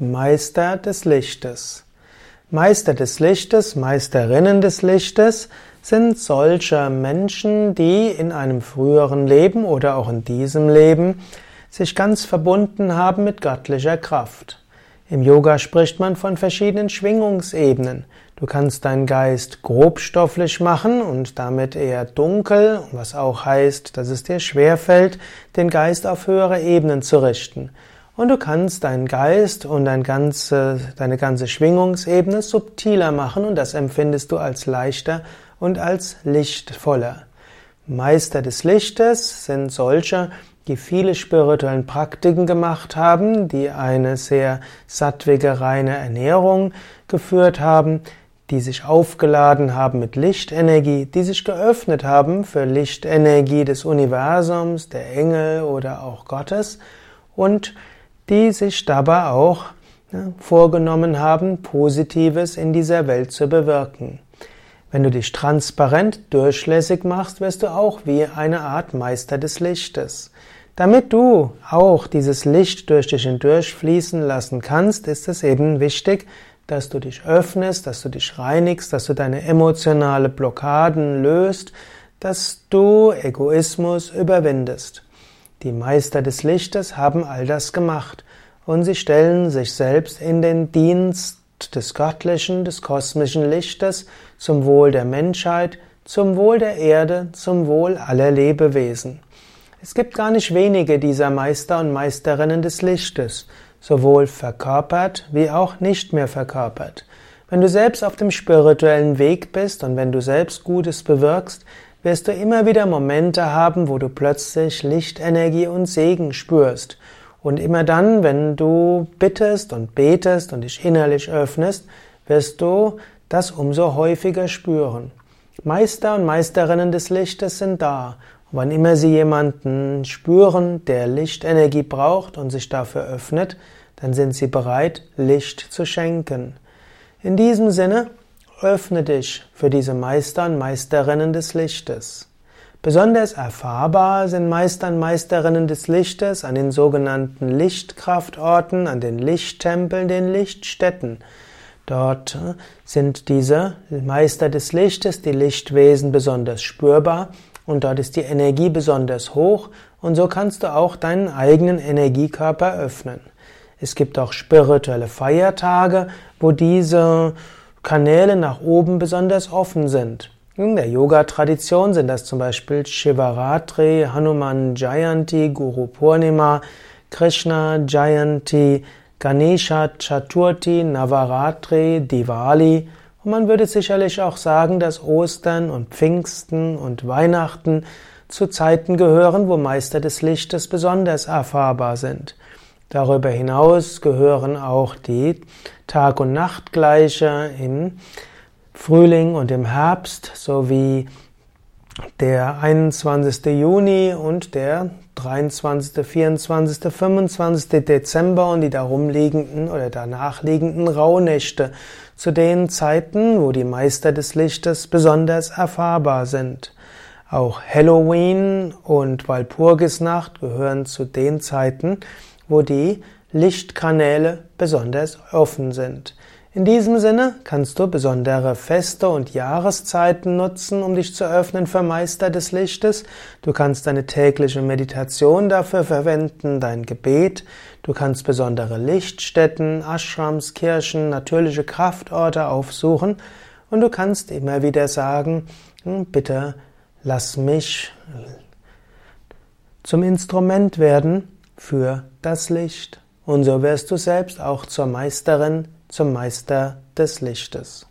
Meister des Lichtes. Meister des Lichtes, Meisterinnen des Lichtes sind solche Menschen, die in einem früheren Leben oder auch in diesem Leben sich ganz verbunden haben mit göttlicher Kraft. Im Yoga spricht man von verschiedenen Schwingungsebenen. Du kannst deinen Geist grobstofflich machen und damit eher dunkel, was auch heißt, dass es dir schwerfällt, den Geist auf höhere Ebenen zu richten. Und du kannst deinen Geist und dein ganze, deine ganze Schwingungsebene subtiler machen und das empfindest du als leichter und als lichtvoller. Meister des Lichtes sind solche, die viele spirituellen Praktiken gemacht haben, die eine sehr sattwige, reine Ernährung geführt haben, die sich aufgeladen haben mit Lichtenergie, die sich geöffnet haben für Lichtenergie des Universums, der Engel oder auch Gottes und die sich dabei auch ja, vorgenommen haben, Positives in dieser Welt zu bewirken. Wenn du dich transparent durchlässig machst, wirst du auch wie eine Art Meister des Lichtes. Damit du auch dieses Licht durch dich hindurch fließen lassen kannst, ist es eben wichtig, dass du dich öffnest, dass du dich reinigst, dass du deine emotionale Blockaden löst, dass du Egoismus überwindest. Die Meister des Lichtes haben all das gemacht und sie stellen sich selbst in den Dienst des göttlichen, des kosmischen Lichtes zum Wohl der Menschheit, zum Wohl der Erde, zum Wohl aller Lebewesen. Es gibt gar nicht wenige dieser Meister und Meisterinnen des Lichtes, sowohl verkörpert wie auch nicht mehr verkörpert. Wenn du selbst auf dem spirituellen Weg bist und wenn du selbst Gutes bewirkst, wirst du immer wieder Momente haben, wo du plötzlich Lichtenergie und Segen spürst. Und immer dann, wenn du bittest und betest und dich innerlich öffnest, wirst du das umso häufiger spüren. Meister und Meisterinnen des Lichtes sind da. Und wann immer sie jemanden spüren, der Lichtenergie braucht und sich dafür öffnet, dann sind sie bereit, Licht zu schenken. In diesem Sinne, öffne dich für diese Meister und Meisterinnen des Lichtes. Besonders erfahrbar sind Meister und Meisterinnen des Lichtes an den sogenannten Lichtkraftorten, an den Lichttempeln, den Lichtstätten. Dort sind diese Meister des Lichtes, die Lichtwesen besonders spürbar und dort ist die Energie besonders hoch und so kannst du auch deinen eigenen Energiekörper öffnen. Es gibt auch spirituelle Feiertage, wo diese Kanäle nach oben besonders offen sind. In der Yoga-Tradition sind das zum Beispiel Shivaratri, Hanuman Jayanti, Guru Purnima, Krishna Jayanti, Ganesha Chaturthi, Navaratri, Diwali. Und man würde sicherlich auch sagen, dass Ostern und Pfingsten und Weihnachten zu Zeiten gehören, wo Meister des Lichtes besonders erfahrbar sind. Darüber hinaus gehören auch die Tag- und Nachtgleiche im Frühling und im Herbst sowie der 21. Juni und der 23., 24., 25. Dezember und die darum liegenden oder danach liegenden Rauhnächte zu den Zeiten, wo die Meister des Lichtes besonders erfahrbar sind. Auch Halloween und Walpurgisnacht gehören zu den Zeiten, wo die Lichtkanäle besonders offen sind. In diesem Sinne kannst du besondere Feste und Jahreszeiten nutzen, um dich zu öffnen für Meister des Lichtes. Du kannst deine tägliche Meditation dafür verwenden, dein Gebet. Du kannst besondere Lichtstätten, Ashrams, Kirchen, natürliche Kraftorte aufsuchen. Und du kannst immer wieder sagen, hm, bitte lass mich zum Instrument werden für das Licht. Und so wirst du selbst auch zur Meisterin, zum Meister des Lichtes.